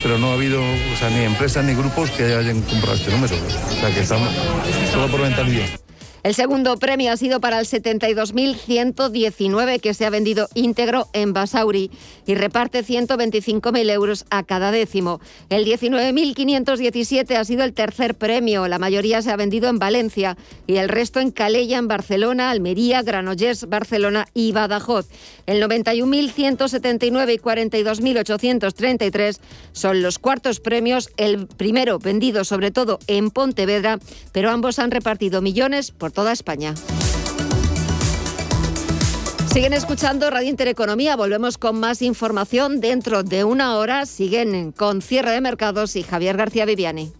pero no ha habido o sea, ni empresas ni grupos que hayan comprado este número. O sea que estamos solo por mentalidad. El segundo premio ha sido para el 72.119 que se ha vendido íntegro en Basauri y reparte 125.000 euros a cada décimo. El 19.517 ha sido el tercer premio. La mayoría se ha vendido en Valencia y el resto en Calella, en Barcelona, Almería, Granollers, Barcelona y Badajoz. El 91.179 y 42.833 son los cuartos premios. El primero vendido sobre todo en Pontevedra, pero ambos han repartido millones por toda España. Siguen escuchando Radio Intereconomía. Volvemos con más información dentro de una hora. Siguen con cierre de mercados y Javier García Viviani.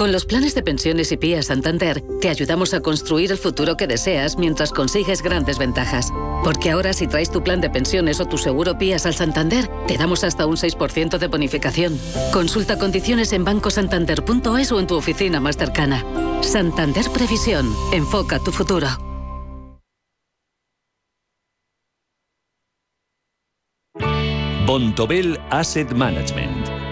Con los planes de pensiones y PIA Santander, te ayudamos a construir el futuro que deseas mientras consigues grandes ventajas. Porque ahora si traes tu plan de pensiones o tu seguro PIAS al Santander, te damos hasta un 6% de bonificación. Consulta condiciones en bancosantander.es o en tu oficina más cercana. Santander Previsión. Enfoca tu futuro. Bontobel Asset Management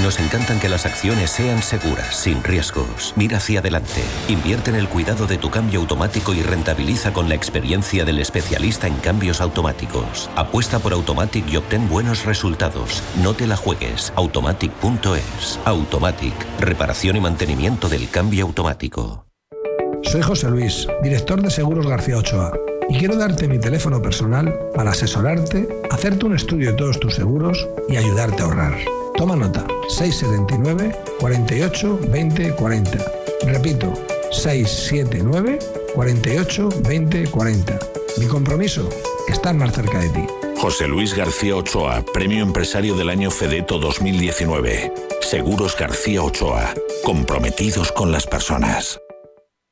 Nos encantan que las acciones sean seguras, sin riesgos. Mira hacia adelante, invierte en el cuidado de tu cambio automático y rentabiliza con la experiencia del especialista en cambios automáticos. Apuesta por Automatic y obtén buenos resultados. No te la juegues. Automatic.es. Automatic, reparación y mantenimiento del cambio automático. Soy José Luis, director de Seguros García Ochoa, y quiero darte mi teléfono personal para asesorarte, hacerte un estudio de todos tus seguros y ayudarte a ahorrar. Toma nota, 679 48 20 40. Repito, 679 48 20 40. Mi compromiso, estar más cerca de ti. José Luis García Ochoa, Premio Empresario del Año Fedeto 2019. Seguros García Ochoa, comprometidos con las personas.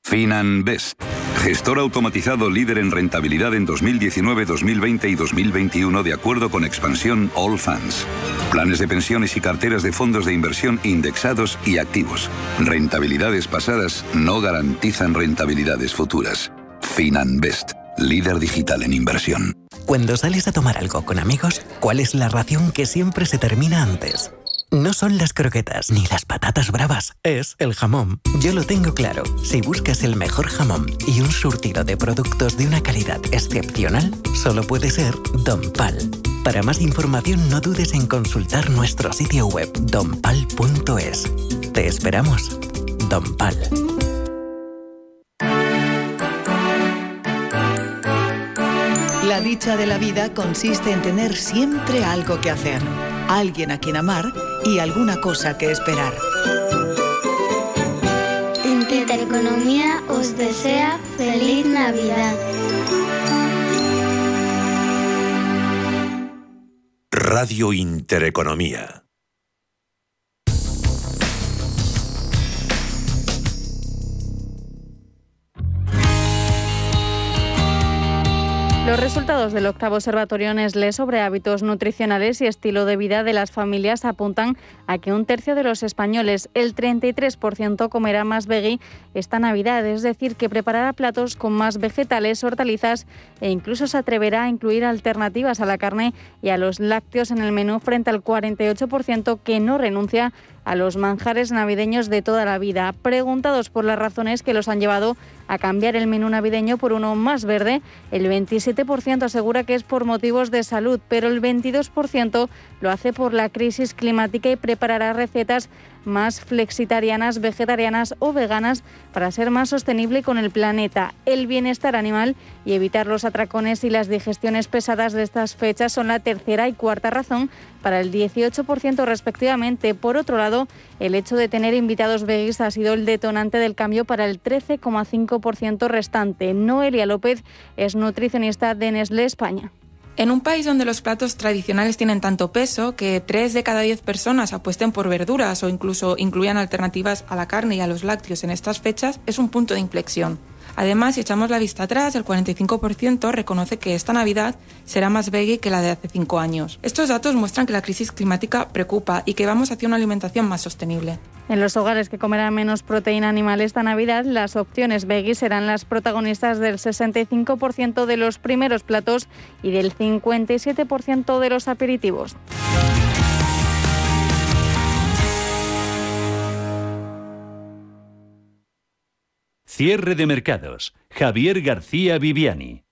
FinanBest, gestor automatizado líder en rentabilidad en 2019, 2020 y 2021 de acuerdo con expansión All Funds. Planes de pensiones y carteras de fondos de inversión indexados y activos. Rentabilidades pasadas no garantizan rentabilidades futuras. FinanBest, líder digital en inversión. Cuando sales a tomar algo con amigos, ¿cuál es la ración que siempre se termina antes? No son las croquetas ni las patatas bravas, es el jamón. Yo lo tengo claro. Si buscas el mejor jamón y un surtido de productos de una calidad excepcional, solo puede ser Don Pal. Para más información no dudes en consultar nuestro sitio web donpal.es. Te esperamos. Don Pal. La dicha de la vida consiste en tener siempre algo que hacer, alguien a quien amar y alguna cosa que esperar. Intereconomía os desea feliz Navidad. Radio Intereconomía. Los resultados del octavo observatorio Nestlé sobre hábitos nutricionales y estilo de vida de las familias apuntan a que un tercio de los españoles, el 33%, comerá más veggie esta Navidad, es decir, que preparará platos con más vegetales, hortalizas e incluso se atreverá a incluir alternativas a la carne y a los lácteos en el menú frente al 48% que no renuncia los manjares navideños de toda la vida. Preguntados por las razones que los han llevado a cambiar el menú navideño por uno más verde, el 27% asegura que es por motivos de salud, pero el 22% lo hace por la crisis climática y preparará recetas más flexitarianas, vegetarianas o veganas para ser más sostenible con el planeta, el bienestar animal y evitar los atracones y las digestiones pesadas de estas fechas son la tercera y cuarta razón para el 18% respectivamente. Por otro lado, el hecho de tener invitados vegis ha sido el detonante del cambio para el 13,5% restante. Noelia López es nutricionista de Nestlé España. En un país donde los platos tradicionales tienen tanto peso que 3 de cada 10 personas apuesten por verduras o incluso incluyan alternativas a la carne y a los lácteos en estas fechas, es un punto de inflexión. Además, si echamos la vista atrás, el 45% reconoce que esta Navidad será más veggie que la de hace cinco años. Estos datos muestran que la crisis climática preocupa y que vamos hacia una alimentación más sostenible. En los hogares que comerán menos proteína animal esta Navidad, las opciones veggie serán las protagonistas del 65% de los primeros platos y del 57% de los aperitivos. Cierre de mercados. Javier García Viviani.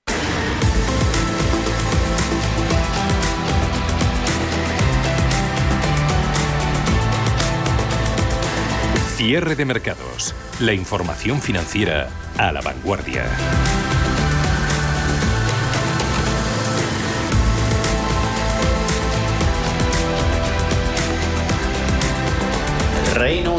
Cierre de mercados. La información financiera a la vanguardia.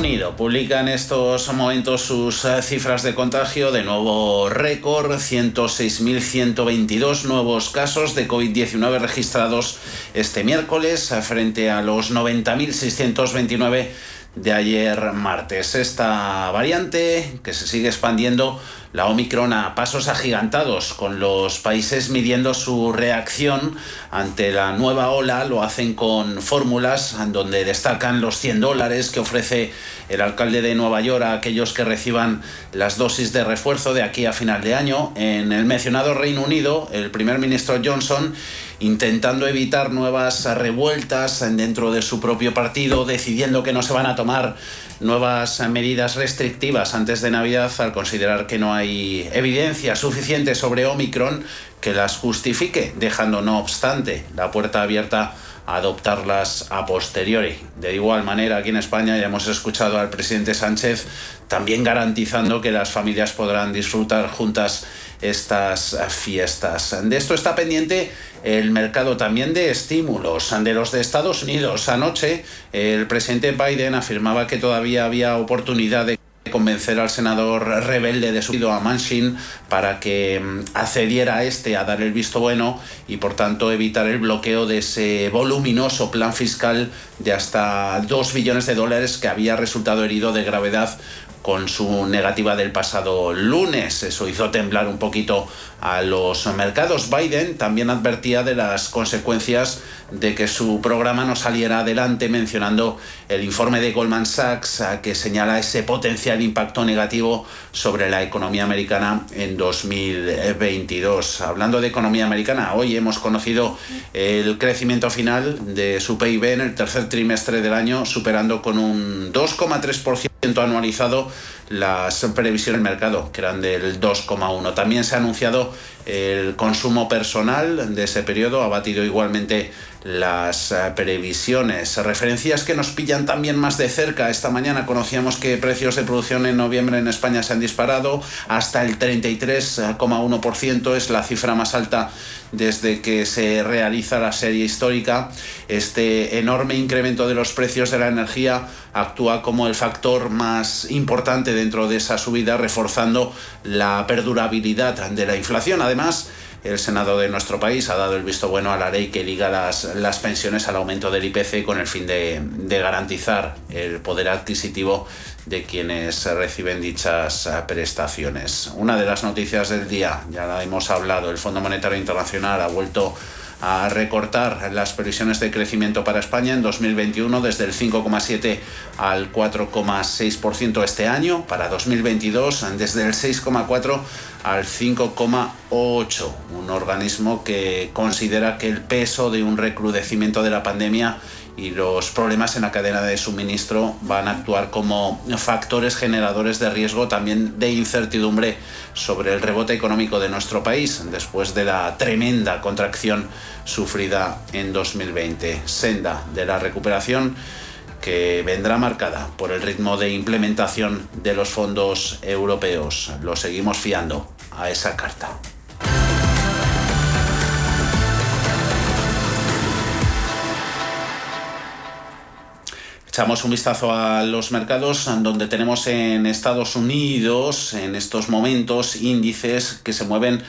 Publica en estos momentos sus eh, cifras de contagio de nuevo récord, 106.122 nuevos casos de COVID-19 registrados este miércoles eh, frente a los 90.629 de ayer martes. Esta variante que se sigue expandiendo la Omicron a pasos agigantados, con los países midiendo su reacción ante la nueva ola. Lo hacen con fórmulas donde destacan los 100 dólares que ofrece el alcalde de Nueva York a aquellos que reciban las dosis de refuerzo de aquí a final de año. En el mencionado Reino Unido, el primer ministro Johnson intentando evitar nuevas revueltas dentro de su propio partido, decidiendo que no se van a tomar nuevas medidas restrictivas antes de Navidad al considerar que no hay evidencia suficiente sobre Omicron que las justifique, dejando no obstante la puerta abierta adoptarlas a posteriori. De igual manera, aquí en España ya hemos escuchado al presidente Sánchez también garantizando que las familias podrán disfrutar juntas estas fiestas. De esto está pendiente el mercado también de estímulos de los de Estados Unidos. Anoche el presidente Biden afirmaba que todavía había oportunidad de convencer al senador rebelde de su a Manchin para que mm, accediera a este a dar el visto bueno y por tanto evitar el bloqueo de ese voluminoso plan fiscal de hasta 2 billones de dólares que había resultado herido de gravedad con su negativa del pasado lunes. Eso hizo temblar un poquito a los mercados. Biden también advertía de las consecuencias de que su programa no saliera adelante, mencionando el informe de Goldman Sachs que señala ese potencial impacto negativo sobre la economía americana en 2022. Hablando de economía americana, hoy hemos conocido el crecimiento final de su PIB en el tercer trimestre del año, superando con un 2,3% anualizado las previsiones del mercado, que eran del 2,1. También se ha anunciado el consumo personal de ese periodo, ha batido igualmente las eh, previsiones. Referencias que nos pillan también más de cerca. Esta mañana conocíamos que precios de producción en noviembre en España se han disparado hasta el 33,1%. Es la cifra más alta desde que se realiza la serie histórica. Este enorme incremento de los precios de la energía actúa como el factor más importante dentro de esa subida, reforzando la perdurabilidad de la inflación. Además, el Senado de nuestro país ha dado el visto bueno a la ley que liga las, las pensiones al aumento del IPC con el fin de, de garantizar el poder adquisitivo de quienes reciben dichas prestaciones. Una de las noticias del día, ya la hemos hablado, el Fondo Monetario Internacional ha vuelto a recortar las previsiones de crecimiento para España en 2021 desde el 5,7 al 4,6% este año, para 2022 desde el 6,4 al 5,8, un organismo que considera que el peso de un recrudecimiento de la pandemia y los problemas en la cadena de suministro van a actuar como factores generadores de riesgo también de incertidumbre sobre el rebote económico de nuestro país después de la tremenda contracción sufrida en 2020. Senda de la recuperación que vendrá marcada por el ritmo de implementación de los fondos europeos. Lo seguimos fiando a esa carta. Echamos un vistazo a los mercados donde tenemos en Estados Unidos en estos momentos índices que se mueven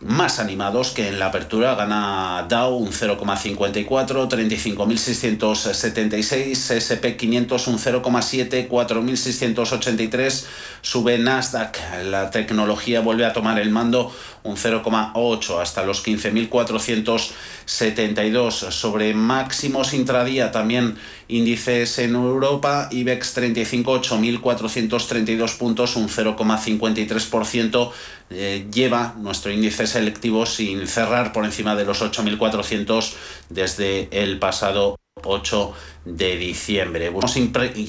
más animados que en la apertura. Gana Dow un 0,54, 35.676, SP 500 un 0,7, 4.683. Sube Nasdaq, la tecnología vuelve a tomar el mando un 0,8 hasta los 15.472 sobre máximos intradía también índices en Europa IBEX 35 8.432 puntos un 0,53% eh, lleva nuestro índice selectivo sin cerrar por encima de los 8.400 desde el pasado 8 de diciembre. Buscamos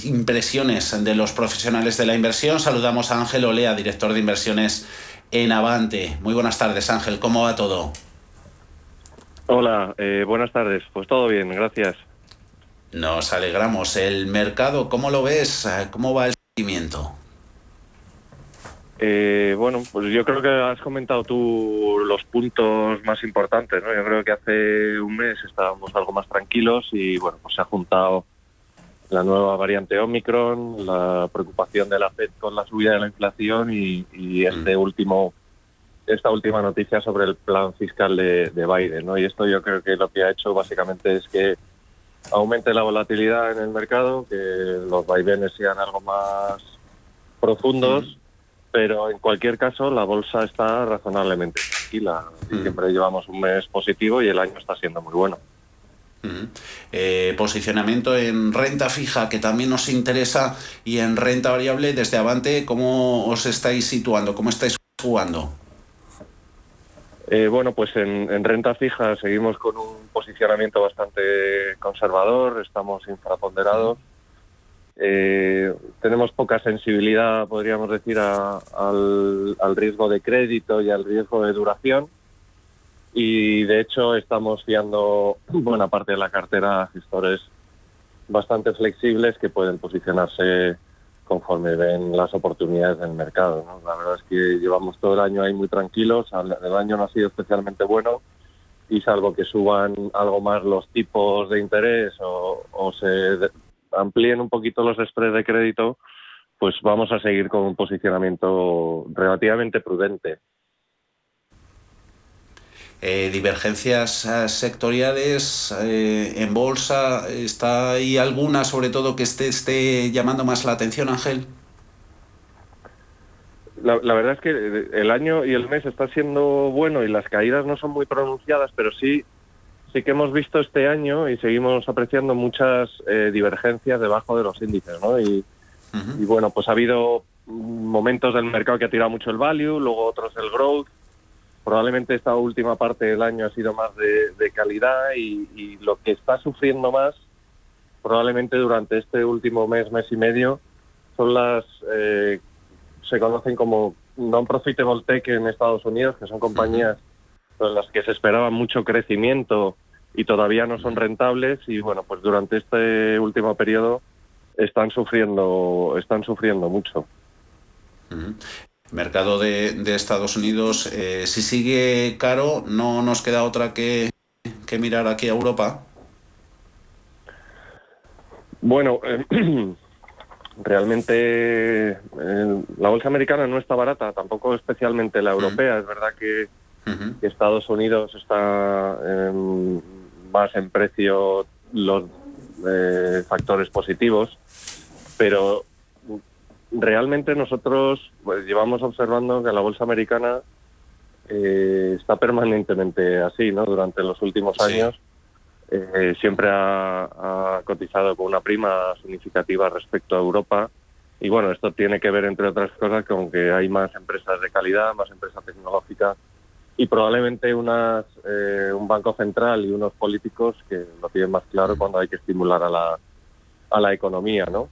impresiones de los profesionales de la inversión. Saludamos a Ángel Olea, director de inversiones en Avante. Muy buenas tardes, Ángel. ¿Cómo va todo? Hola, eh, buenas tardes. Pues todo bien, gracias. Nos alegramos. ¿El mercado, cómo lo ves? ¿Cómo va el seguimiento? Eh, bueno, pues yo creo que has comentado tú los puntos más importantes, ¿no? Yo creo que hace un mes estábamos algo más tranquilos y, bueno, pues se ha juntado la nueva variante Omicron, la preocupación de la Fed con la subida de la inflación y, este mm. último esta última noticia sobre el plan fiscal de, Biden, ¿no? Y esto yo creo que lo que ha hecho básicamente es que aumente la volatilidad en el mercado, que los vaivenes sean algo más profundos, mm. pero en cualquier caso la bolsa está razonablemente tranquila. Mm. Siempre llevamos un mes positivo y el año está siendo muy bueno. Eh, posicionamiento en renta fija, que también nos interesa, y en renta variable, desde Avante, ¿cómo os estáis situando? ¿Cómo estáis jugando? Eh, bueno, pues en, renta fija seguimos con un posicionamiento bastante conservador, estamos infraponderados. Eh, tenemos poca sensibilidad, podríamos decir, al, al riesgo de crédito y al riesgo de duración y de hecho estamos fiando buena parte de la cartera a gestores bastante flexibles que pueden posicionarse conforme ven las oportunidades del mercado. La verdad es que llevamos todo el año ahí muy tranquilos, el año no ha sido especialmente bueno y salvo que suban algo más los tipos de interés o, se amplíen un poquito los spreads de crédito, pues vamos a seguir con un posicionamiento relativamente prudente. Eh, divergencias eh, sectoriales eh, en bolsa, ¿está ahí alguna sobre todo que esté, esté llamando más la atención, Ángel? La, verdad es que el año y el mes está siendo bueno y las caídas no son muy pronunciadas, pero sí, sí que hemos visto este año y seguimos apreciando muchas divergencias debajo de los índices, ¿no? Y, y bueno, pues ha habido momentos del mercado que ha tirado mucho el value, luego otros el growth, probablemente esta última parte del año ha sido más de, calidad y, lo que está sufriendo más probablemente durante este último mes, mes y medio, son las, eh, se conocen como non-profitable tech en Estados Unidos, que son compañías en las que se esperaba mucho crecimiento y todavía no son rentables y bueno, pues durante este último periodo están sufriendo, están sufriendo mucho. Mercado de, Estados Unidos, eh, si sigue caro, no nos queda otra que, mirar aquí a Europa. Bueno, eh, realmente eh, la bolsa americana no está barata, tampoco especialmente la europea. Es verdad que, Estados Unidos está más en precio los factores positivos, pero realmente nosotros pues, llevamos observando que la bolsa americana eh, está permanentemente así, ¿no? Durante los últimos años eh, siempre ha, cotizado con una prima significativa respecto a Europa. Y bueno, esto tiene que ver, entre otras cosas, con que hay más empresas de calidad, más empresas tecnológicas y probablemente unas, eh, un banco central y unos políticos que lo tienen más claro cuando hay que estimular a la, a la economía, ¿no?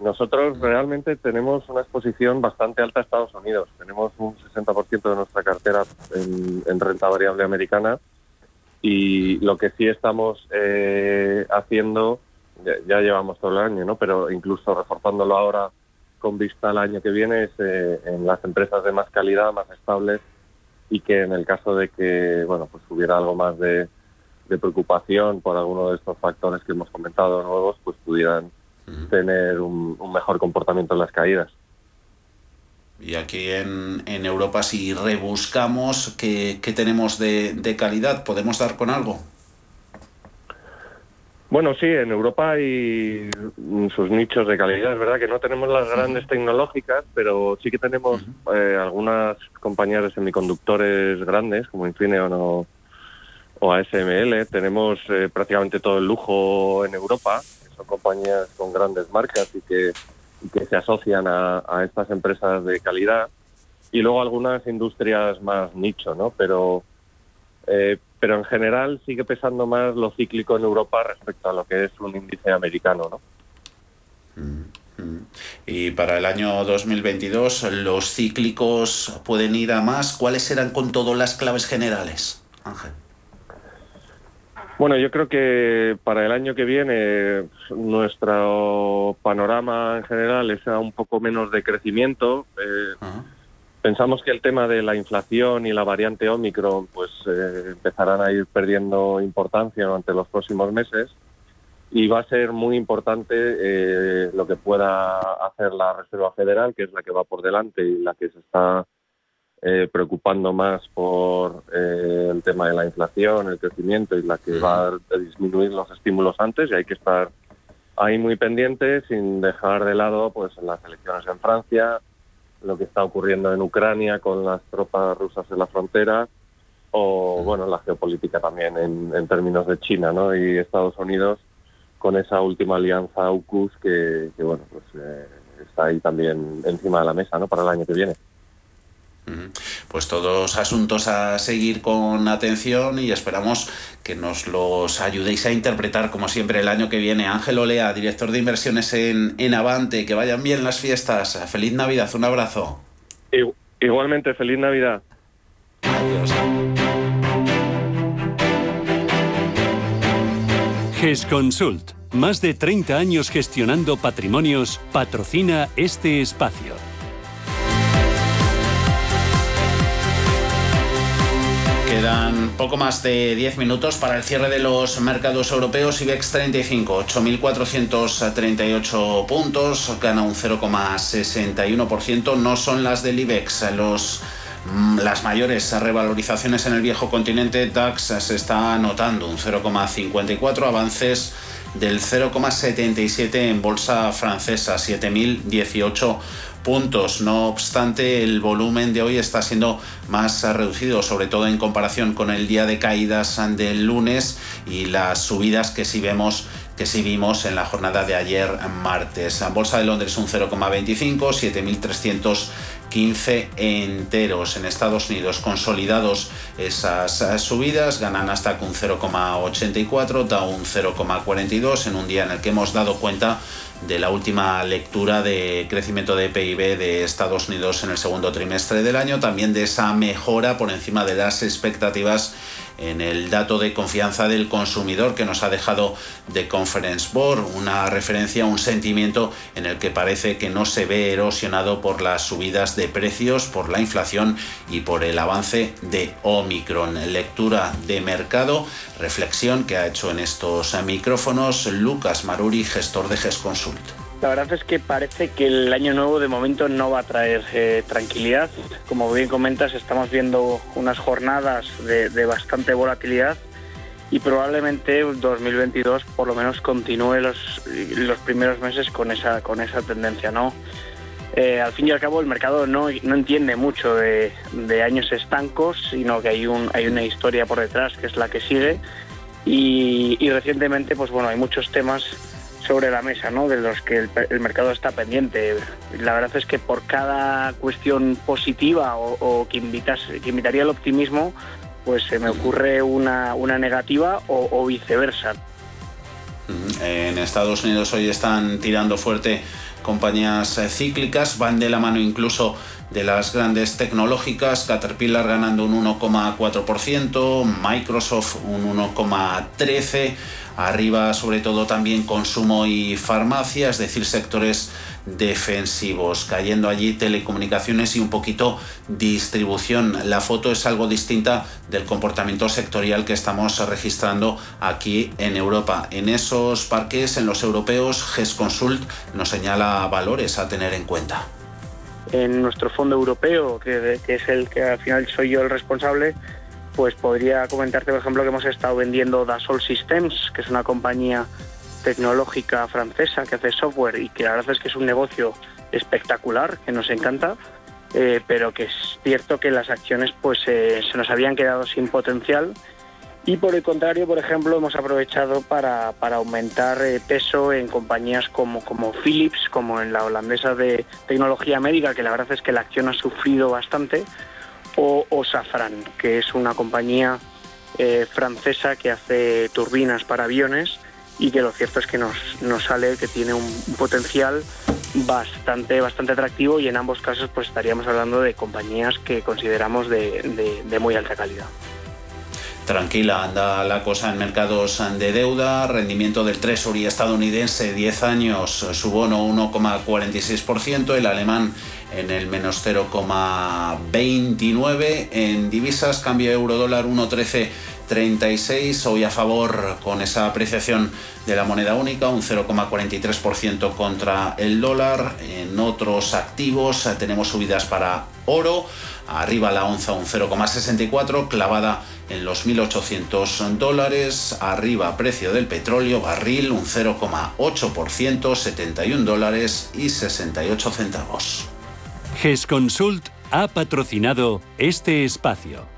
Nosotros realmente tenemos una exposición bastante alta a Estados Unidos. Tenemos un 60% de nuestra cartera en, renta variable americana y lo que sí estamos eh, haciendo ya, llevamos todo el año, ¿no? Pero incluso reforzándolo ahora con vista al año que viene es eh, en las empresas de más calidad, más estables y que en el caso de que, bueno, pues hubiera algo más de, preocupación por alguno de estos factores que hemos comentado nuevos, pues pudieran tener un, mejor comportamiento en las caídas. Y aquí en, en Europa, si rebuscamos qué, tenemos de, de calidad, ¿podemos dar con algo? Bueno, sí, en Europa hay sus nichos de calidad. Es verdad que no tenemos las grandes tecnológicas, pero sí que tenemos eh, algunas compañías de semiconductores grandes, como Infineon o, o ASML. Tenemos eh, prácticamente todo el lujo en Europa, compañías con grandes marcas y que, que se asocian a, a, estas empresas de calidad. Y luego algunas industrias más nicho, ¿no? Pero eh, pero en general sigue pesando más lo cíclico en Europa respecto a lo que es un índice americano, ¿no? Y para el año 2022, ¿los cíclicos pueden ir a más? ¿Cuáles serán con todo las claves generales, Ángel? Bueno, yo creo que para el año que viene nuestro panorama en general es un poco menos de crecimiento. Eh, Pensamos que el tema de la inflación y la variante Omicron pues eh, empezarán a ir perdiendo importancia durante los próximos meses y va a ser muy importante eh, lo que pueda hacer la Reserva Federal, que es la que va por delante y la que se está eh, preocupando más por el tema de la inflación, el crecimiento y la que va a disminuir los estímulos antes y hay que estar ahí muy pendientes sin dejar de lado pues las elecciones en Francia, lo que está ocurriendo en Ucrania con las tropas rusas en la frontera o bueno la geopolítica también en, términos de China ¿no? y Estados Unidos con esa última alianza AUKUS que, bueno pues eh, está ahí también encima de la mesa ¿no? para el año que viene. Pues todos asuntos a seguir con atención y esperamos que nos los ayudéis a interpretar como siempre el año que viene. Ángel Olea, director de inversiones en, en Avante, que vayan bien las fiestas. Feliz Navidad, un abrazo. Igualmente, feliz Navidad. Adiós. GESConsult, más de 30 años gestionando patrimonios, patrocina este espacio. Quedan poco más de 10 minutos para el cierre de los mercados europeos. IBEX 35, 8.438 puntos, gana un 0,61%. No son las del IBEX. Mm, las mayores revalorizaciones en el viejo continente DAX se está notando un 0,54, avances del 0,77 en bolsa francesa, 7.018 puntos. No obstante, el volumen de hoy está siendo más reducido, sobre todo en comparación con el día de caídas del lunes y las subidas que sí vemos que sí vimos en la jornada de ayer martes. Bolsa de Londres un 0,25, 7.315 enteros. En Estados Unidos consolidados esas subidas, ganan hasta un 0,84, da un 0,42 en un día en el que hemos dado cuenta de la última lectura de crecimiento de PIB de Estados Unidos en el segundo trimestre del año, también de esa mejora por encima de las expectativas en el dato de confianza del consumidor que nos ha dejado de Conference Board, una referencia, un sentimiento en el que parece que no se ve erosionado por las subidas de precios, por la inflación y por el avance de Omicron. Lectura de mercado, reflexión que ha hecho en estos micrófonos Lucas Maruri, gestor de GESConsult. La verdad es que parece que el año nuevo de momento no va a traer eh, tranquilidad. Como bien comentas, estamos viendo unas jornadas de, bastante volatilidad y probablemente 2022 por lo menos continúe los, los primeros meses con esa, con esa tendencia. ¿no? Eh, al fin y al cabo el mercado no, entiende mucho de, años estancos, sino que hay, un, hay una historia por detrás que es la que sigue y, y recientemente pues bueno hay muchos temas sobre la mesa, ¿no? de los que el, mercado está pendiente. La verdad es que por cada cuestión positiva o, que, invitas, que invitaría al optimismo, pues se me ocurre una, una negativa o, viceversa. En Estados Unidos hoy están tirando fuerte compañías eh, cíclicas, van de la mano incluso de las grandes tecnológicas, Caterpillar ganando un 1,4%, Microsoft un 1,13%, Arriba sobre todo también consumo y farmacia, es decir, sectores defensivos, cayendo allí telecomunicaciones y un poquito distribución. La foto es algo distinta del comportamiento sectorial que estamos registrando aquí en Europa. En esos parques, en los europeos, GESConsult nos señala valores a tener en cuenta. En nuestro fondo europeo, que, es el que al final soy yo el responsable, pues podría comentarte, por ejemplo, que hemos estado vendiendo Dassault Systems, que es una compañía tecnológica francesa que hace software y que la verdad es que es un negocio espectacular, que nos encanta, eh, pero que es cierto que las acciones pues eh, se nos habían quedado sin potencial. Y por el contrario, por ejemplo, hemos aprovechado para, aumentar eh, peso en compañías como, como Philips, como en la holandesa de tecnología médica, que la verdad es que la acción ha sufrido bastante, o, Safran, que es una compañía francesa que hace turbinas para aviones y que lo cierto es que nos, sale que tiene un, potencial bastante, bastante atractivo y en ambos casos pues estaríamos hablando de compañías que consideramos de, de, muy alta calidad. Tranquila, anda la cosa en mercados de deuda, rendimiento del Treasury estadounidense 10 años, su bono 1,46%, el alemán en el menos 0,29, en divisas cambio euro dólar 1,13 36, hoy a favor con esa apreciación de la moneda única, un 0,43% contra el dólar. En otros activos tenemos subidas para oro, arriba la onza un 0,64, clavada en los 1.800 dólares, arriba precio del petróleo, barril un 0,8%, 71 dólares y 68 centavos. GESConsult ha patrocinado este espacio.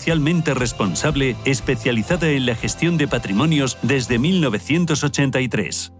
socialmente responsable especializada en la gestión de patrimonios desde 1983.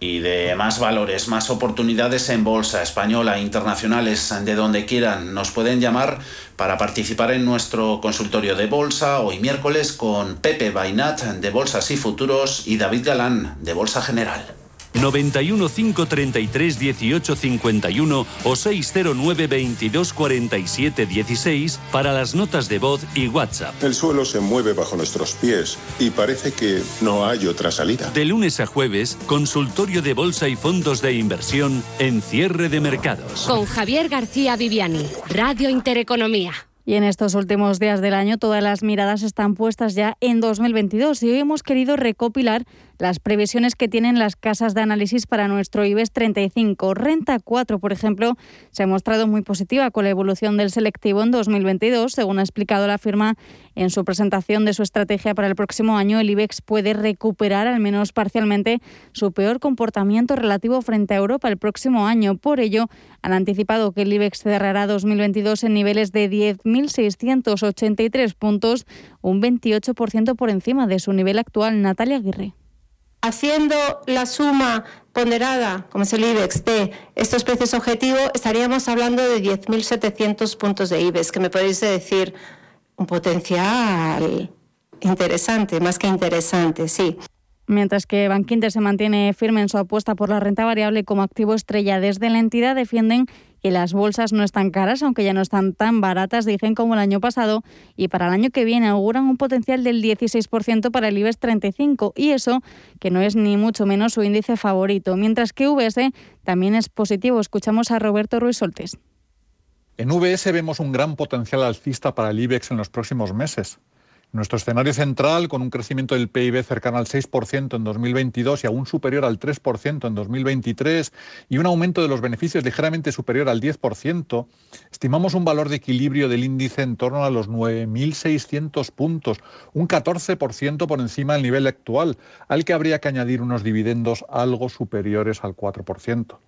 Y de más valores, más oportunidades en bolsa española, internacionales, de donde quieran, nos pueden llamar para participar en nuestro consultorio de bolsa hoy miércoles con Pepe Bainat de Bolsas y Futuros y David Galán de Bolsa General. 91 533 18 51 o 609 22 47 16 para las notas de voz y WhatsApp. El suelo se mueve bajo nuestros pies y parece que no hay otra salida. De lunes a jueves, consultorio de bolsa y fondos de inversión en cierre de mercados. Con Javier García Viviani, Radio Intereconomía. Y en estos últimos días del año todas las miradas están puestas ya en 2022 y hoy hemos querido recopilar las previsiones que tienen las casas de análisis para nuestro IBEX 35. Renta 4, por ejemplo, se ha mostrado muy positiva con la evolución del selectivo en 2022. Según ha explicado la firma en su presentación de su estrategia para el próximo año, el IBEX puede recuperar al menos parcialmente su peor comportamiento relativo frente a Europa el próximo año. Por ello, han anticipado que el IBEX cerrará 2022 en niveles de 10.683 puntos, un 28% por encima de su nivel actual. Natalia Aguirre. Haciendo la suma ponderada, como es el IBEX, de estos precios objetivo, estaríamos hablando de 10.700 puntos de IBEX, que me podéis decir un potencial interesante, más que interesante, sí. Mientras que Bankinter se mantiene firme en su apuesta por la renta variable como activo estrella, desde la entidad defienden que las bolsas no están caras, aunque ya no están tan baratas, dicen como el año pasado, y para el año que viene auguran un potencial del 16% para el IBEX 35, y eso que no es ni mucho menos su índice favorito, mientras que VS también es positivo. Escuchamos a Roberto Ruiz Soltes. En VS vemos un gran potencial alcista para el IBEX en los próximos meses. Nuestro escenario central, con un crecimiento del PIB cercano al 6% en 2022 y aún superior al 3% en 2023, y un aumento de los beneficios ligeramente superior al 10%, estimamos un valor de equilibrio del índice en torno a los 9.600 puntos, un 14% por encima del nivel actual, al que habría que añadir unos dividendos algo superiores al 4%.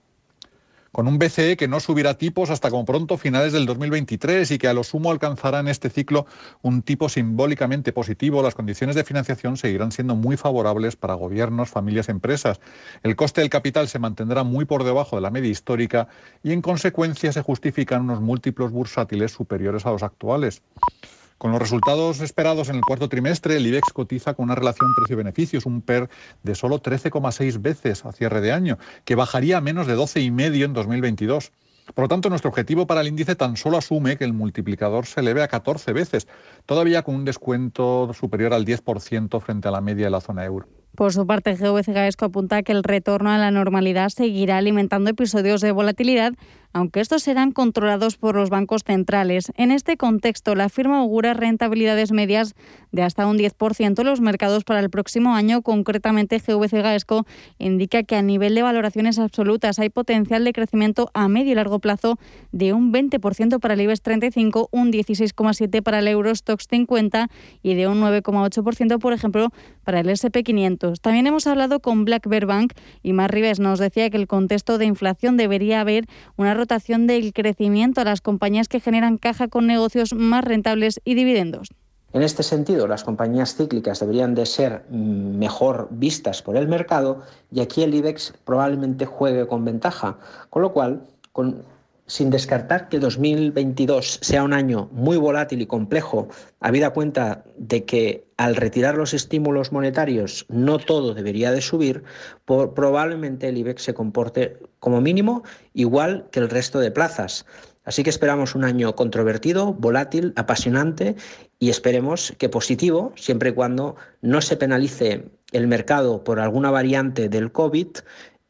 Con un BCE que no subirá tipos hasta como pronto finales del 2023 y que a lo sumo alcanzará en este ciclo un tipo simbólicamente positivo, las condiciones de financiación seguirán siendo muy favorables para gobiernos, familias, empresas. El coste del capital se mantendrá muy por debajo de la media histórica y en consecuencia se justifican unos múltiplos bursátiles superiores a los actuales. Con los resultados esperados en el cuarto trimestre, el IBEX cotiza con una relación precio-beneficios, un PER de solo 13,6 veces a cierre de año, que bajaría a menos de 12,5 en 2022. Por lo tanto, nuestro objetivo para el índice tan solo asume que el multiplicador se eleve a 14 veces, todavía con un descuento superior al 10% frente a la media de la zona euro. Por su parte, GVC Gaesco apunta que el retorno a la normalidad seguirá alimentando episodios de volatilidad aunque estos serán controlados por los bancos centrales. En este contexto, la firma augura rentabilidades medias de hasta un 10% en los mercados para el próximo año. Concretamente, GVC Gaesco indica que a nivel de valoraciones absolutas hay potencial de crecimiento a medio y largo plazo de un 20% para el IBEX 35, un 16,7% para el Eurostox 50 y de un 9,8%, por ejemplo, para el SP500. También hemos hablado con Black Bank y Mar Rives nos decía que el contexto de inflación debería haber una rotación del crecimiento a las compañías que generan caja con negocios más rentables y dividendos. En este sentido, las compañías cíclicas deberían de ser mejor vistas por el mercado y aquí el IBEX probablemente juegue con ventaja, con lo cual, con, sin descartar que 2022 sea un año muy volátil y complejo, habida cuenta de que al retirar los estímulos monetarios no todo debería de subir, probablemente el IBEX se comporte como mínimo igual que el resto de plazas. Así que esperamos un año controvertido, volátil, apasionante y esperemos que positivo, siempre y cuando no se penalice el mercado por alguna variante del COVID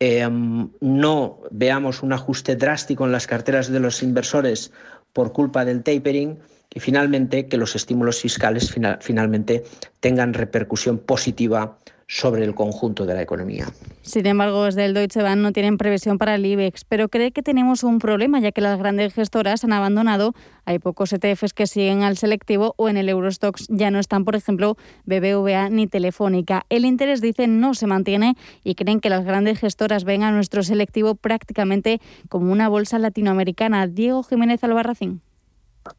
Em, no veamos un ajuste drástico en las carteras de los inversores por culpa del tapering y finalmente que los estímulos fiscales finalmente tengan repercusión positiva sobre el conjunto de la economía. Sin embargo, desde el Deutsche Bank no tienen previsión para el IBEX, pero cree que tenemos un problema ya que las grandes gestoras han abandonado. Hay pocos ETFs que siguen al selectivo o en el Eurostox ya no están, por ejemplo, BBVA ni Telefónica. El interés, dicen, no se mantiene y creen que las grandes gestoras ven a nuestro selectivo prácticamente como una bolsa latinoamericana. Diego Jiménez Albarracín.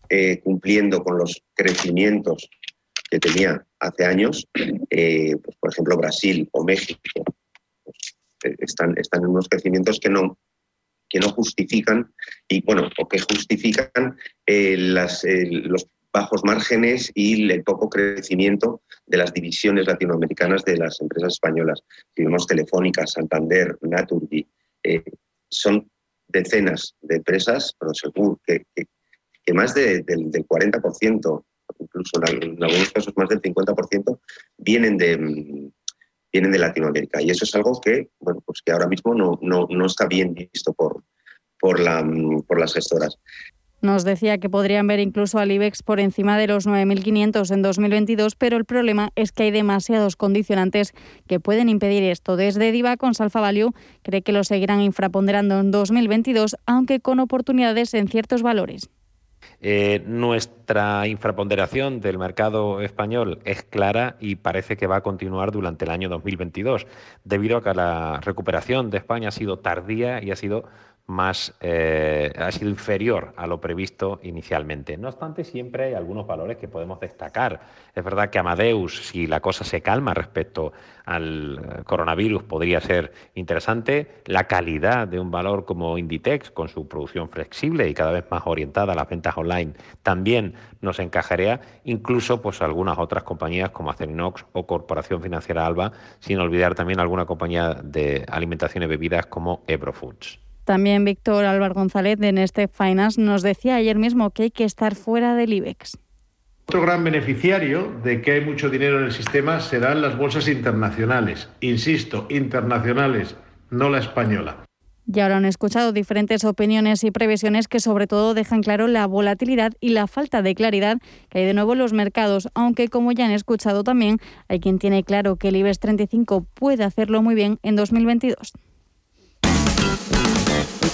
Eh, cumpliendo con los crecimientos que tenía hace años, eh, pues, por ejemplo Brasil o México, pues, eh, están, están en unos crecimientos que no, que no justifican y bueno, o que justifican eh, las, los bajos márgenes y el poco crecimiento de las divisiones latinoamericanas de las empresas españolas. Si vemos Telefónica, Santander, Naturgy, son decenas de empresas, pero seguro que, que, más del 40% incluso en algunos casos más del 50%, vienen de, vienen de Latinoamérica. Y eso es algo que, bueno, pues que ahora mismo no, no, no está bien visto por, por, la, por las gestoras. Nos decía que podrían ver incluso al IBEX por encima de los 9.500 en 2022, pero el problema es que hay demasiados condicionantes que pueden impedir esto. Desde Diva con Salfa Value cree que lo seguirán infraponderando en 2022, aunque con oportunidades en ciertos valores. Eh, nuestra infraponderación del mercado español es clara y parece que va a continuar durante el año 2022, debido a que la recuperación de España ha sido tardía y ha sido más eh, ha sido inferior a lo previsto inicialmente. No obstante, siempre hay algunos valores que podemos destacar. Es verdad que Amadeus, si la cosa se calma respecto al eh, coronavirus, podría ser interesante. La calidad de un valor como Inditex, con su producción flexible y cada vez más orientada a las ventas online, también nos encajaría. Incluso, pues algunas otras compañías como Acerinox o Corporación Financiera Alba, sin olvidar también alguna compañía de alimentación y bebidas como Ebro Foods. También Víctor Álvaro González de Neste Finance nos decía ayer mismo que hay que estar fuera del IBEX. Otro gran beneficiario de que hay mucho dinero en el sistema serán las bolsas internacionales. Insisto, internacionales, no la española. Ya ahora han escuchado diferentes opiniones y previsiones que sobre todo dejan claro la volatilidad y la falta de claridad que hay de nuevo en los mercados, aunque como ya han escuchado también, hay quien tiene claro que el IBEX 35 puede hacerlo muy bien en 2022.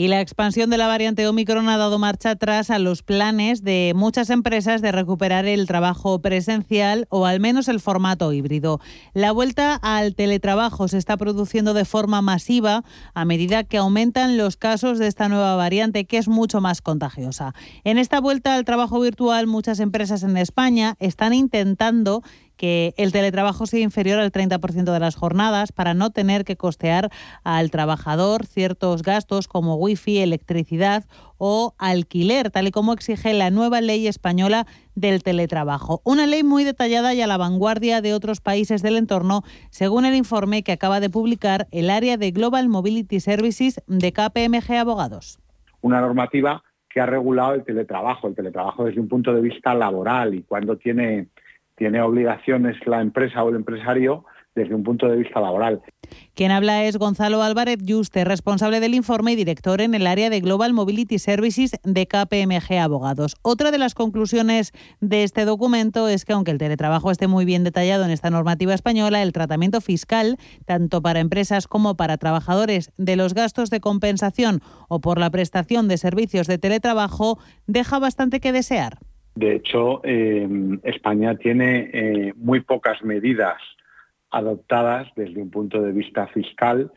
Y la expansión de la variante Omicron ha dado marcha atrás a los planes de muchas empresas de recuperar el trabajo presencial o al menos el formato híbrido. La vuelta al teletrabajo se está produciendo de forma masiva a medida que aumentan los casos de esta nueva variante que es mucho más contagiosa. En esta vuelta al trabajo virtual muchas empresas en España están intentando que el teletrabajo sea inferior al 30% de las jornadas para no tener que costear al trabajador ciertos gastos como wifi, electricidad o alquiler, tal y como exige la nueva ley española del teletrabajo. Una ley muy detallada y a la vanguardia de otros países del entorno, según el informe que acaba de publicar el área de Global Mobility Services de KPMG Abogados. Una normativa que ha regulado el teletrabajo, el teletrabajo desde un punto de vista laboral y cuando tiene tiene obligaciones la empresa o el empresario desde un punto de vista laboral. Quien habla es Gonzalo Álvarez Yuste, responsable del informe y director en el área de Global Mobility Services de KPMG Abogados. Otra de las conclusiones de este documento es que aunque el teletrabajo esté muy bien detallado en esta normativa española, el tratamiento fiscal, tanto para empresas como para trabajadores, de los gastos de compensación o por la prestación de servicios de teletrabajo, deja bastante que desear. De hecho, em, España tiene eh, muy pocas medidas adoptadas desde un punto de vista fiscal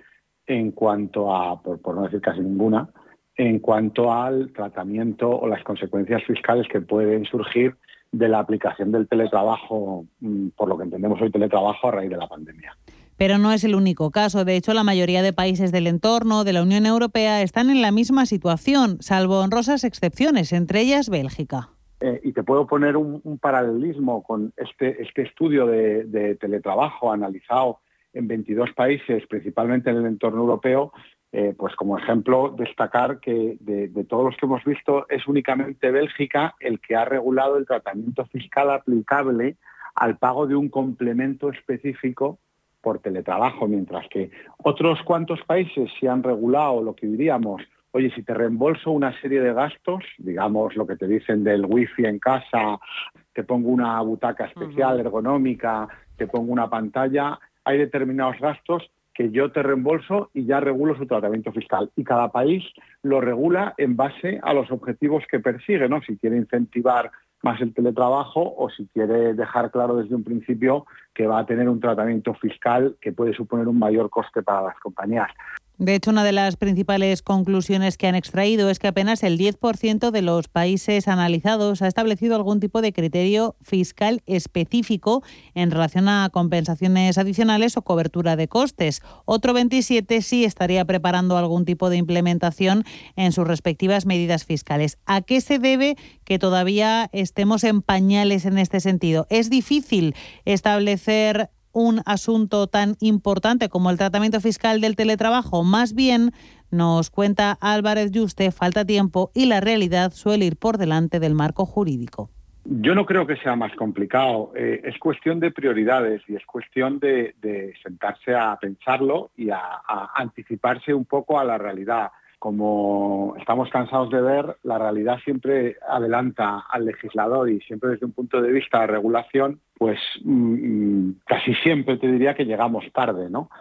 en cuanto a, por, no decir casi ninguna, en cuanto al tratamiento o las consecuencias fiscales que pueden surgir de la aplicación del teletrabajo, mm, por lo que entendemos hoy teletrabajo a raíz de la pandemia. Pero no es el único caso. De hecho, la mayoría de países del entorno de la Unión Europea están en la misma situación, salvo honrosas excepciones, entre ellas Bélgica. Eh, y te puedo poner un, paralelismo con este, este estudio de, teletrabajo analizado en 22 países, principalmente en el entorno europeo, eh, pues como ejemplo destacar que de, todos los que hemos visto es únicamente Bélgica el que ha regulado el tratamiento fiscal aplicable al pago de un complemento específico por teletrabajo, mientras que otros cuantos países se han regulado lo que diríamos oye, si te reembolso una serie de gastos, digamos lo que te dicen del wifi en casa, te pongo una butaca especial, ergonómica, te pongo una pantalla, hay determinados gastos que yo te reembolso y ya regulo su tratamiento fiscal. Y cada país lo regula en base a los objetivos que persigue, ¿no? Si quiere incentivar más el teletrabajo o si quiere dejar claro desde un principio que va a tener un tratamiento fiscal que puede suponer un mayor coste para las compañías. De hecho, una de las principales conclusiones que han extraído es que apenas el 10% de los países analizados ha establecido algún tipo de criterio fiscal específico en relación a compensaciones adicionales o cobertura de costes. Otro 27 sí estaría preparando algún tipo de implementación en sus respectivas medidas fiscales. ¿A qué se debe que todavía estemos en pañales en este sentido? Es difícil establecer un asunto tan importante como el tratamiento fiscal del teletrabajo. Más bien, nos cuenta Álvarez Yuste, falta tiempo y la realidad suele ir por delante del marco jurídico. Yo no creo que sea más complicado. Eh, es cuestión de prioridades y es cuestión de, sentarse a pensarlo y a, a anticiparse un poco a la realidad como estamos cansados de ver, la realidad siempre adelanta al legislador y siempre desde un punto de vista de regulación, pues mm, mm, casi siempre te diría que llegamos tarde, ¿no?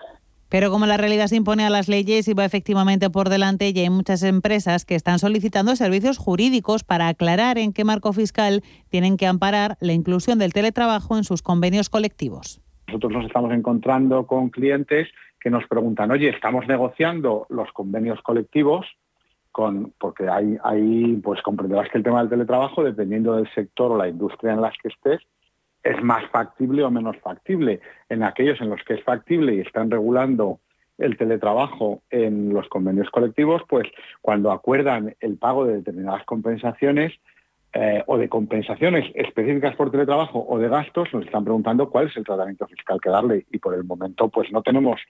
Pero como la realidad se impone a las leyes y va efectivamente por delante, ya hay muchas empresas que están solicitando servicios jurídicos para aclarar en qué marco fiscal tienen que amparar la inclusión del teletrabajo en sus convenios colectivos. Nosotros nos estamos encontrando con clientes que nos preguntan, oye, estamos negociando los convenios colectivos, con, porque hay, hay, pues comprenderás que el tema del teletrabajo, dependiendo del sector o la industria en las que estés, es más factible o menos factible. En aquellos en los que es factible y están regulando el teletrabajo en los convenios colectivos, pues cuando acuerdan el pago de determinadas compensaciones, eh, o de compensaciones específicas por teletrabajo o de gastos, nos están preguntando cuál es el tratamiento fiscal que darle. Y por el momento pues no tenemos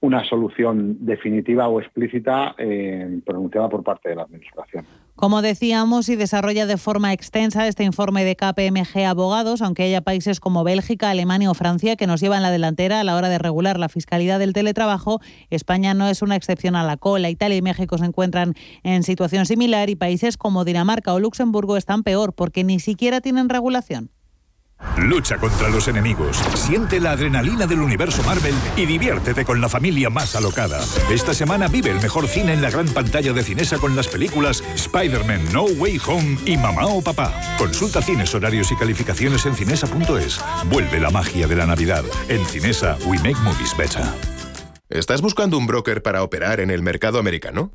una solución definitiva o explícita eh, pronunciada por parte de la Administración. Como decíamos, y desarrolla de forma extensa este informe de KPMG Abogados, aunque haya países como Bélgica, Alemania o Francia que nos llevan la delantera a la hora de regular la fiscalidad del teletrabajo, España no es una excepción a la cola. Italia y México se encuentran en situación similar y países como Dinamarca o Luxemburgo están peor porque ni siquiera tienen regulación. Lucha contra los enemigos, siente la adrenalina del universo Marvel y diviértete con la familia más alocada. Esta semana vive el mejor cine en la gran pantalla de Cinesa con las películas Spider-Man No Way Home y Mamá o Papá. Consulta cines, horarios y calificaciones en cinesa.es. Vuelve la magia de la Navidad. En Cinesa, we make movies better. ¿Estás buscando un broker para operar en el mercado americano?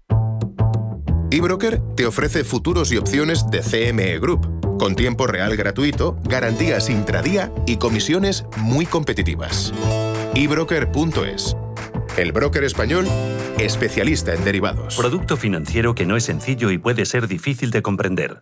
eBroker te ofrece futuros y opciones de CME Group con tiempo real gratuito, garantías intradía y comisiones muy competitivas. ebroker.es. El broker español especialista en derivados. Producto financiero que no es sencillo y puede ser difícil de comprender.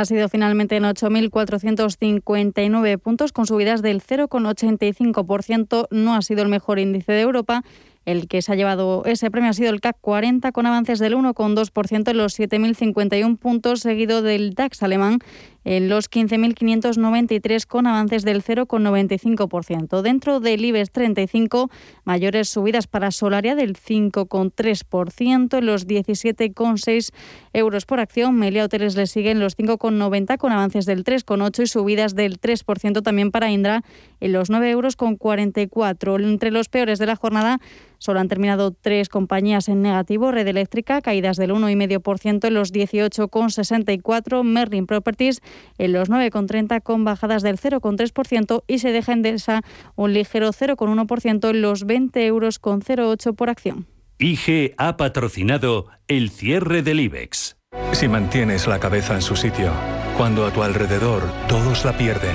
ha sido finalmente en 8.459 puntos, con subidas del 0,85%. No ha sido el mejor índice de Europa. El que se ha llevado ese premio ha sido el CAC 40 con avances del 1,2% en los 7.051 puntos, seguido del DAX alemán en los 15.593 con avances del 0,95%. Dentro del IBEX 35, mayores subidas para Solaria del 5,3%, en los 17,6 euros por acción. Melia Hoteles le siguen los 5,90 con avances del 3,8 y subidas del 3% también para Indra en los 9 euros con 44. Entre los peores de la jornada Solo han terminado tres compañías en negativo. Red Eléctrica, caídas del 1,5% en los 18,64. Merlin Properties en los 9,30 con bajadas del 0,3% y se deja Endesa un ligero 0,1% en los 20 euros con 0,8 por acción. IG ha patrocinado el cierre del IBEX. Si mantienes la cabeza en su sitio, cuando a tu alrededor todos la pierden,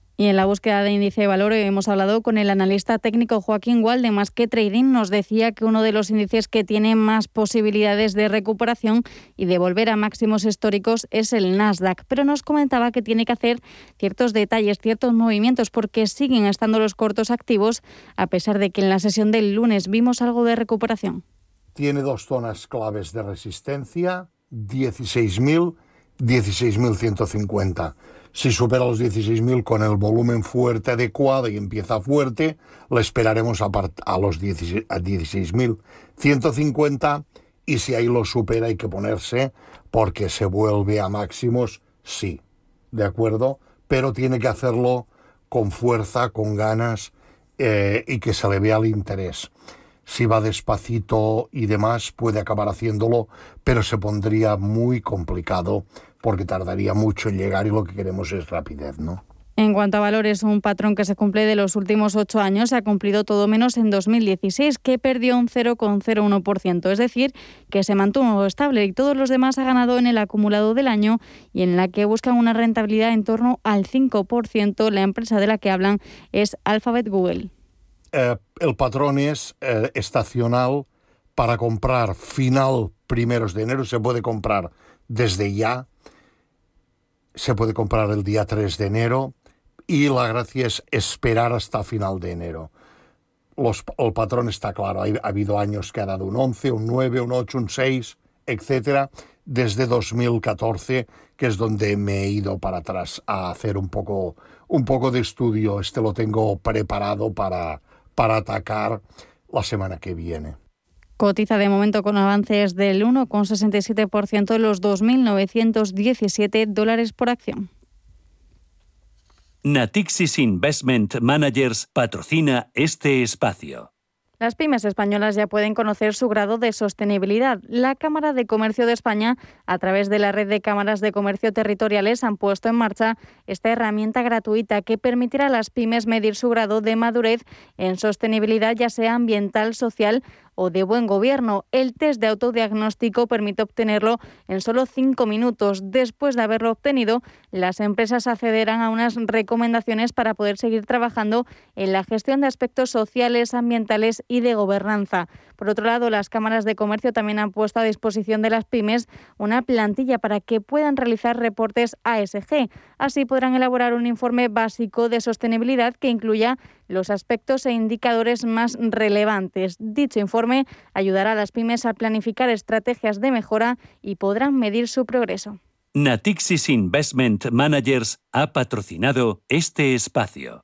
Y en la búsqueda de índice de valor hemos hablado con el analista técnico Joaquín Wald de Más que Trading. Nos decía que uno de los índices que tiene más posibilidades de recuperación y de volver a máximos históricos es el Nasdaq. Pero nos comentaba que tiene que hacer ciertos detalles, ciertos movimientos, porque siguen estando los cortos activos, a pesar de que en la sesión del lunes vimos algo de recuperación. Tiene dos zonas claves de resistencia, 16.000, 16.150 si supera los 16.000 con el volumen fuerte adecuado y empieza fuerte, le esperaremos a, los 16.150 y si ahí lo supera hay que ponerse porque se vuelve a máximos, sí, ¿de acuerdo? Pero tiene que hacerlo con fuerza, con ganas eh, y que se le vea el interés. Si va despacito y demás, puede acabar haciéndolo, pero se pondría muy complicado porque tardaría mucho en llegar y lo que queremos es rapidez, ¿no? En cuanto a valores, un patrón que se cumple de los últimos ocho años se ha cumplido todo menos en 2016, que perdió un 0,01%, es decir, que se mantuvo estable y todos los demás ha ganado en el acumulado del año y en la que buscan una rentabilidad en torno al 5%. La empresa de la que hablan es Alphabet Google. Eh, el patrón es eh, estacional para comprar final primeros de enero, se puede comprar desde ya se puede comprar el día 3 de enero y la gracia es esperar hasta final de enero. Los, el patrón está claro, ha, habido años que ha dado un 11, un 9, un 8, un 6, etcétera, desde 2014, que es donde me he ido para atrás a hacer un poco, un poco de estudio. Este lo tengo preparado para, para atacar la semana que viene. Cotiza de momento con avances del 1,67% en los 2.917 dólares por acción. Natixis Investment Managers patrocina este espacio. las pymes españolas ya pueden conocer su grado de sostenibilidad. La Cámara de Comercio de España, a través de la red de cámaras de comercio territoriales, han puesto en marcha esta herramienta gratuita que permitirá a las pymes medir su grado de madurez en sostenibilidad, ya sea ambiental, social o de buen gobierno. El test de autodiagnóstico permite obtenerlo en solo cinco minutos. Después de haberlo obtenido, las empresas accederán a unas recomendaciones para poder seguir trabajando en la gestión de aspectos sociales, ambientales y de gobernanza. Por otro lado, las cámaras de comercio también han puesto a disposición de las pymes una plantilla para que puedan realizar reportes ASG. Así podrán elaborar un informe básico de sostenibilidad que incluya los aspectos e indicadores más relevantes. Dicho informe ayudará a las pymes a planificar estrategias de mejora y podrán medir su progreso. Natixis Investment Managers ha patrocinado este espacio.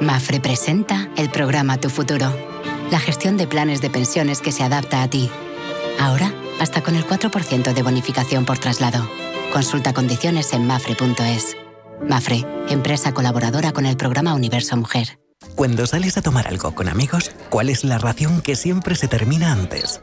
Mafre presenta el programa Tu Futuro, la gestión de planes de pensiones que se adapta a ti. Ahora, hasta con el 4% de bonificación por traslado. Consulta condiciones en mafre.es. Mafre, empresa colaboradora con el programa Universo Mujer. Cuando sales a tomar algo con amigos, ¿cuál es la ración que siempre se termina antes?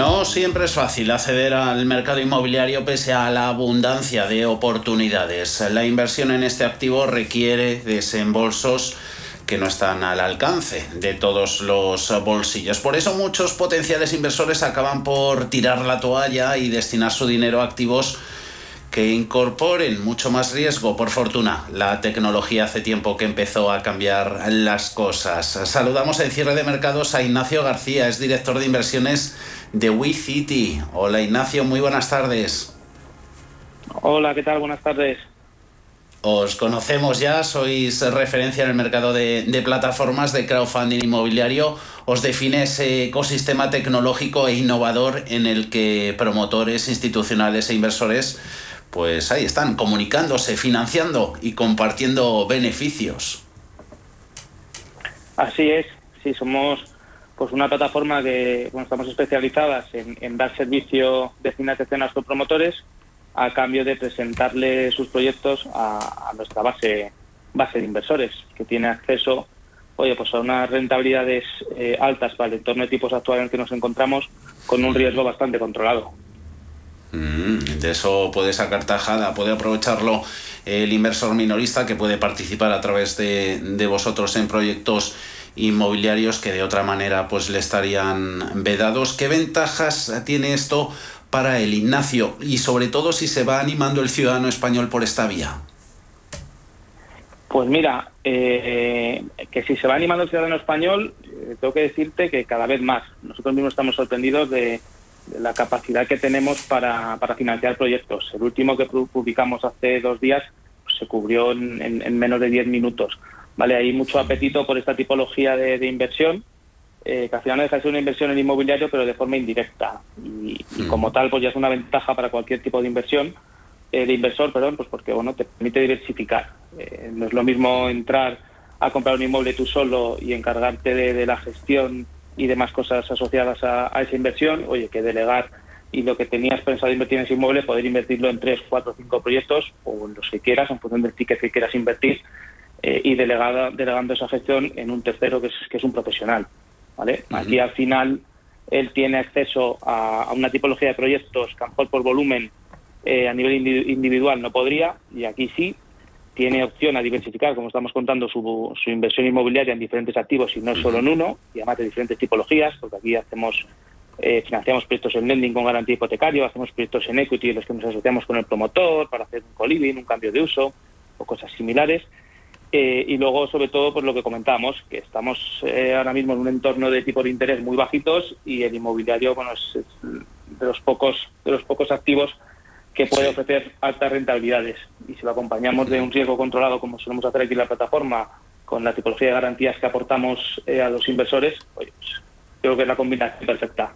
No siempre es fácil acceder al mercado inmobiliario pese a la abundancia de oportunidades. La inversión en este activo requiere desembolsos que no están al alcance de todos los bolsillos. Por eso muchos potenciales inversores acaban por tirar la toalla y destinar su dinero a activos que incorporen mucho más riesgo. Por fortuna, la tecnología hace tiempo que empezó a cambiar las cosas. Saludamos en cierre de mercados a Ignacio García, es director de inversiones de WeCity. Hola Ignacio, muy buenas tardes. Hola, ¿qué tal? Buenas tardes. Os conocemos ya, sois referencia en el mercado de, de, plataformas de crowdfunding inmobiliario. Os define ese ecosistema tecnológico e innovador en el que promotores institucionales e inversores, pues ahí están, comunicándose, financiando y compartiendo beneficios. Así es, sí, somos pues una plataforma que bueno, estamos especializadas en, dar servicio de financiación a nuestros promotores a cambio de presentarle sus proyectos a, nuestra base base de inversores, que tiene acceso oye, pues a unas rentabilidades eh, altas para el entorno de tipos actual en el que nos encontramos, con un riesgo bastante controlado. Mm, de eso puede sacar tajada, puede aprovecharlo el inversor minorista que puede participar a través de, de vosotros en proyectos inmobiliarios que de otra manera pues le estarían vedados. ¿Qué ventajas tiene esto para el Ignacio y sobre todo si se va animando el ciudadano español por esta vía? Pues mira, eh, que si se va animando el ciudadano español, eh, tengo que decirte que cada vez más. Nosotros mismos estamos sorprendidos de, la capacidad que tenemos para, financiar proyectos. El último que publicamos hace dos días pues, se cubrió en, menos de 10 minutos. Vale, hay mucho apetito por esta tipología de inversión eh, que al final no deja de ser una inversión en inmobiliario, pero de forma indirecta. Y, mm. como tal, pues ya es una ventaja para cualquier tipo de inversión, eh, de inversor, perdón, pues porque bueno, te permite diversificar. Eh, no es lo mismo entrar a comprar un inmueble tú solo y encargarte de, la gestión y demás cosas asociadas a, esa inversión, oye, que delegar y lo que tenías pensado invertir en ese inmueble, poder invertirlo en tres, cuatro, cinco proyectos o en los que quieras, en función del ticket que quieras invertir, y delegada, delegando esa gestión en un tercero que es, que es un profesional. Aquí al final él tiene acceso a, una tipología de proyectos que a por volumen eh, a nivel individual no podría y aquí sí tiene opción a diversificar, como estamos contando, su, inversión inmobiliaria en diferentes activos y no solo en uno, y además de diferentes tipologías, porque aquí hacemos eh, financiamos proyectos en lending con garantía hipotecaria, hacemos proyectos en equity en los que nos asociamos con el promotor para hacer un coliving, un cambio de uso o cosas similares. Eh, y luego, sobre todo, pues lo que comentamos, que estamos eh, ahora mismo en un entorno de tipos de interés muy bajitos y el inmobiliario, bueno, es, de los pocos de los pocos activos que puede ofrecer altas rentabilidades. Y si lo acompañamos de un riesgo controlado, como solemos hacer aquí en la plataforma, con la tipología de garantías que aportamos eh, a los inversores, pues creo que es la combinación perfecta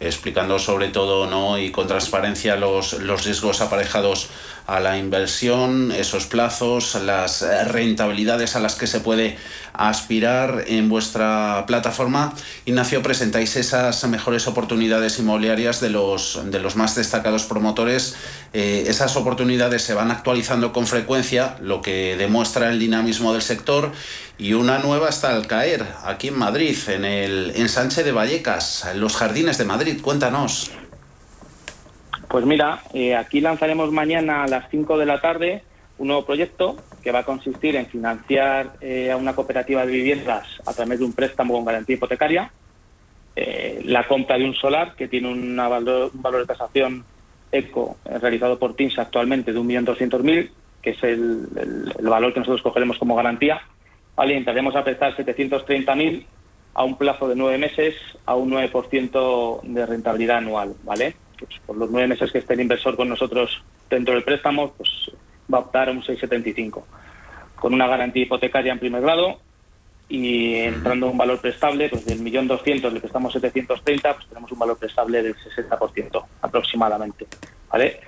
explicando sobre todo ¿no? y con transparencia los, los riesgos aparejados a la inversión, esos plazos, las rentabilidades a las que se puede aspirar en vuestra plataforma. Ignacio, presentáis esas mejores oportunidades inmobiliarias de los, de los más destacados promotores. Eh, esas oportunidades se van actualizando con frecuencia, lo que demuestra el dinamismo del sector y una nueva está al caer aquí en Madrid, en el ensanche de Vallecas, en los jardines de Madrid. Cuéntanos. Pues mira, eh, aquí lanzaremos mañana a las 5 de la tarde un nuevo proyecto que va a consistir en financiar eh, a una cooperativa de viviendas a través de un préstamo con garantía hipotecaria, eh, la compra de un solar que tiene un valor de tasación ECO realizado por TINS actualmente de 1.200.000, que es el, valor que nosotros cogeremos como garantía, Vale, intentaremos a prestar 730.000 a un plazo de nueve meses a un 9% de rentabilidad anual, ¿vale? Pues por los nueve meses que esté el inversor con nosotros dentro del préstamo, pues va a optar a un 6,75, con una garantía hipotecaria en primer grado y entrando un valor prestable, pues del millón doscientos le prestamos 730, pues tenemos un valor prestable del 60% aproximadamente, ¿vale?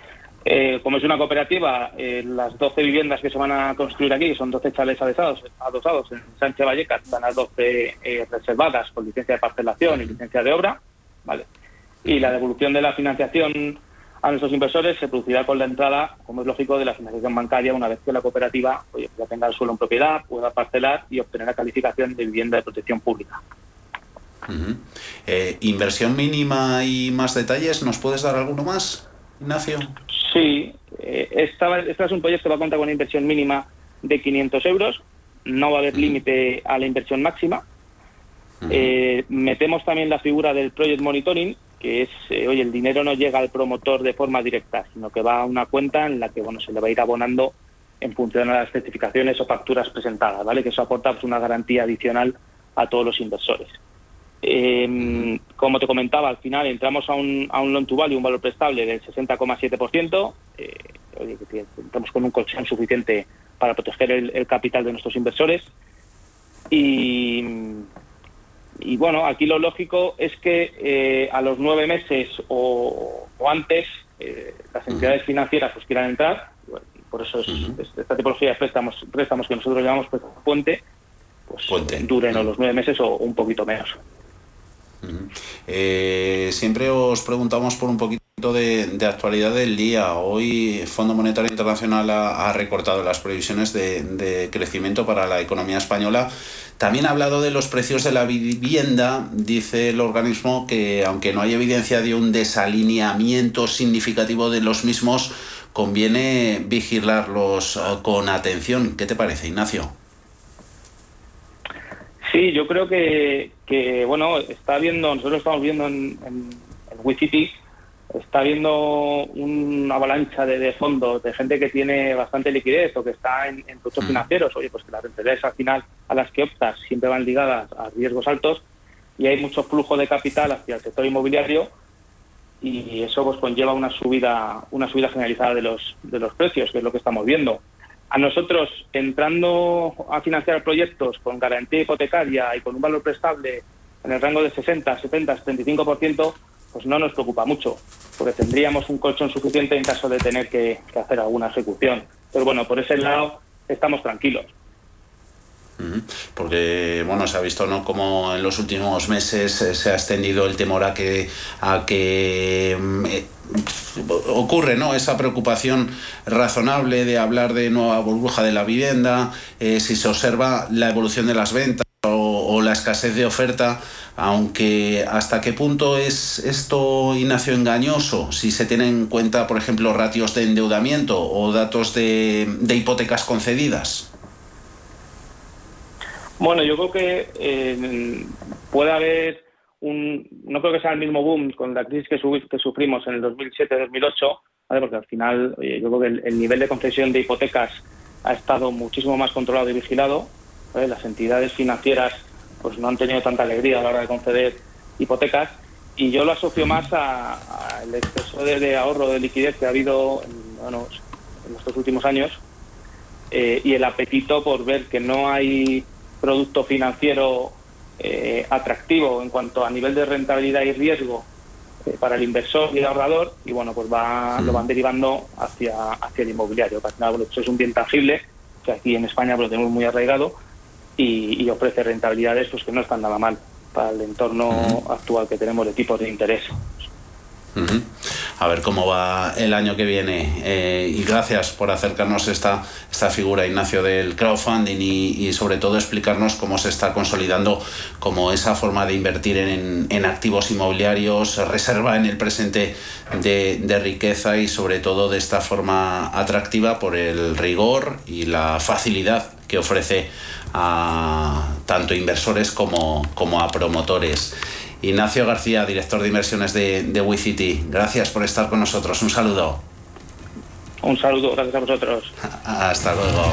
Eh, como es una cooperativa, eh, las 12 viviendas que se van a construir aquí, son 12 chales adosados, adosados en Sánchez Vallecas, están las 12 eh, reservadas con licencia de parcelación y licencia de obra, ¿vale? Y la devolución de la financiación a nuestros inversores se producirá con la entrada, como es lógico, de la financiación bancaria una vez que la cooperativa oye, ya tenga el suelo en propiedad, pueda parcelar y obtener la calificación de vivienda de protección pública. inversión mínima y más detalles, ¿nos puedes dar alguno más, Ignacio? Sí, eh, esta, es un proyecto que va a contar con una inversión mínima de 500 euros, no va a haber límite a la inversión máxima. Eh, metemos también la figura del Project Monitoring, que es, eh, oye, el dinero no llega al promotor de forma directa, sino que va a una cuenta en la que, bueno, se le va a ir abonando en función a las certificaciones o facturas presentadas, ¿vale? Que eso aporta pues, una garantía adicional a todos los inversores. Eh, como te comentaba, al final entramos a un, a un loan to value, un valor prestable del 60,7%. Eh, oye, que estamos con un colchón suficiente para proteger el, capital de nuestros inversores. Y, y, bueno, aquí lo lógico es que eh, a los nueve meses o, antes eh, las entidades financieras pues quieran entrar, por eso es, esta tipología de préstamos, préstamos que nosotros llamamos préstamos puente, pues duren los nueve meses o un poquito menos. Eh, siempre os preguntamos por un poquito de, actualidad del día. Hoy Fondo Monetario Internacional ha, recortado las previsiones de, crecimiento para la economía española. También ha hablado de los precios de la vivienda. Dice el organismo que aunque no hay evidencia de un desalineamiento significativo de los mismos, conviene vigilarlos eh, con atención. ¿Qué te parece, Ignacio? Sí, yo creo que, que bueno, está viendo, nosotros estamos viendo en, en, está viendo una avalancha de, fondos, de gente que tiene bastante liquidez o que está en, productos mm. financieros. Oye, pues que las rentabilidades al final a las que optas siempre van ligadas a riesgos altos y hay mucho flujo de capital hacia el sector inmobiliario y eso pues conlleva una subida, una subida generalizada de los, de los precios, que es lo que estamos viendo. A nosotros, entrando a financiar proyectos con garantía hipotecaria y con un valor prestable en el rango de 60, 70, 75%, pues no nos preocupa mucho, porque tendríamos un colchón suficiente en caso de tener que, hacer alguna ejecución. Pero bueno, por ese lado estamos tranquilos. Porque bueno, se ha visto ¿no? como en los últimos meses eh, se ha extendido el temor a que, a que mm, eh, ocurre ¿no? esa preocupación razonable de hablar de nueva burbuja de la vivienda, eh, si se observa la evolución de las ventas o, la escasez de oferta, aunque hasta qué punto es esto, Ignacio, engañoso, si se tienen en cuenta, por ejemplo, ratios de endeudamiento o datos de, hipotecas concedidas. Bueno, yo creo que eh, puede haber no creo que sea el mismo boom con la crisis que, que sufrimos en el 2007-2008, porque al final yo creo que el, nivel de concesión de hipotecas ha estado muchísimo más controlado y vigilado. Las entidades financieras pues no han tenido tanta alegría a la hora de conceder hipotecas y yo lo asocio más al exceso de, ahorro de liquidez que ha habido en, en estos últimos años eh, y el apetito por ver que no hay producto financiero eh, atractivo en cuanto a nivel de rentabilidad y riesgo eh, para el inversor y el ahorrador y bueno pues va, lo van derivando hacia, hacia el inmobiliario. Que al final bueno, pues es un bien tangible que aquí en España lo tenemos muy arraigado y, ofrece rentabilidades pues que no están nada mal para el entorno actual que tenemos de tipos de interés a ver cómo va el año que viene. Eh, y gracias por acercarnos esta, esta figura, Ignacio, del crowdfunding y, sobre todo explicarnos cómo se está consolidando como esa forma de invertir en, activos inmobiliarios, reserva en el presente de, riqueza y sobre todo de esta forma atractiva por el rigor y la facilidad que ofrece a tanto inversores como, como a promotores. Ignacio García, director de inversiones de, de WeCity. Gracias por estar con nosotros. Un saludo. Un saludo, gracias a vosotros. Hasta luego.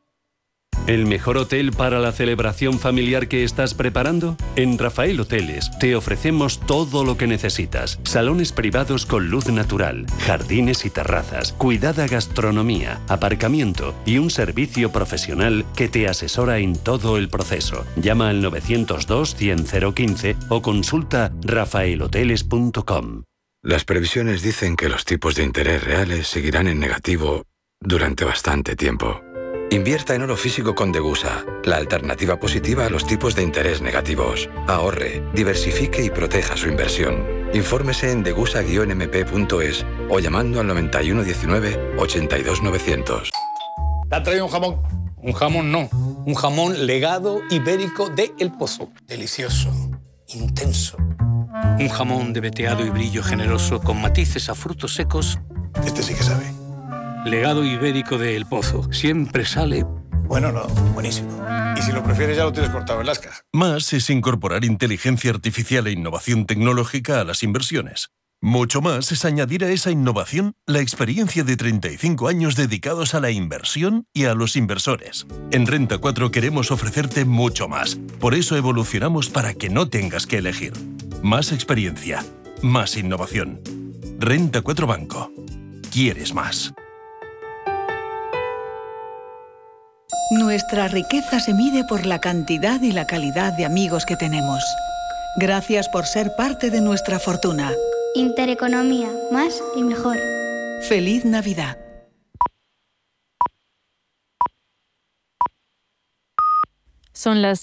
¿El mejor hotel para la celebración familiar que estás preparando? En Rafael Hoteles te ofrecemos todo lo que necesitas. Salones privados con luz natural, jardines y terrazas, cuidada gastronomía, aparcamiento y un servicio profesional que te asesora en todo el proceso. Llama al 902 100 o consulta rafaelhoteles.com. Las previsiones dicen que los tipos de interés reales seguirán en negativo durante bastante tiempo. Invierta en oro físico con Degusa, la alternativa positiva a los tipos de interés negativos. Ahorre, diversifique y proteja su inversión. Infórmese en degusa-mp.es o llamando al 9119 82900. ¿Te ha traído un jamón? Un jamón no, un jamón legado ibérico de El Pozo. Delicioso intenso. Un jamón de veteado y brillo generoso con matices a frutos secos. Este sí que sabe. Legado ibérico de El Pozo. Siempre sale. Bueno, no, buenísimo. Y si lo prefieres ya lo tienes cortado en lasca. Más es incorporar inteligencia artificial e innovación tecnológica a las inversiones. Mucho más es añadir a esa innovación la experiencia de 35 años dedicados a la inversión y a los inversores. En Renta 4 queremos ofrecerte mucho más. Por eso evolucionamos para que no tengas que elegir. Más experiencia, más innovación. Renta 4 Banco. ¿Quieres más? Nuestra riqueza se mide por la cantidad y la calidad de amigos que tenemos. Gracias por ser parte de nuestra fortuna. Intereconomía, más y mejor. Feliz Navidad. Son las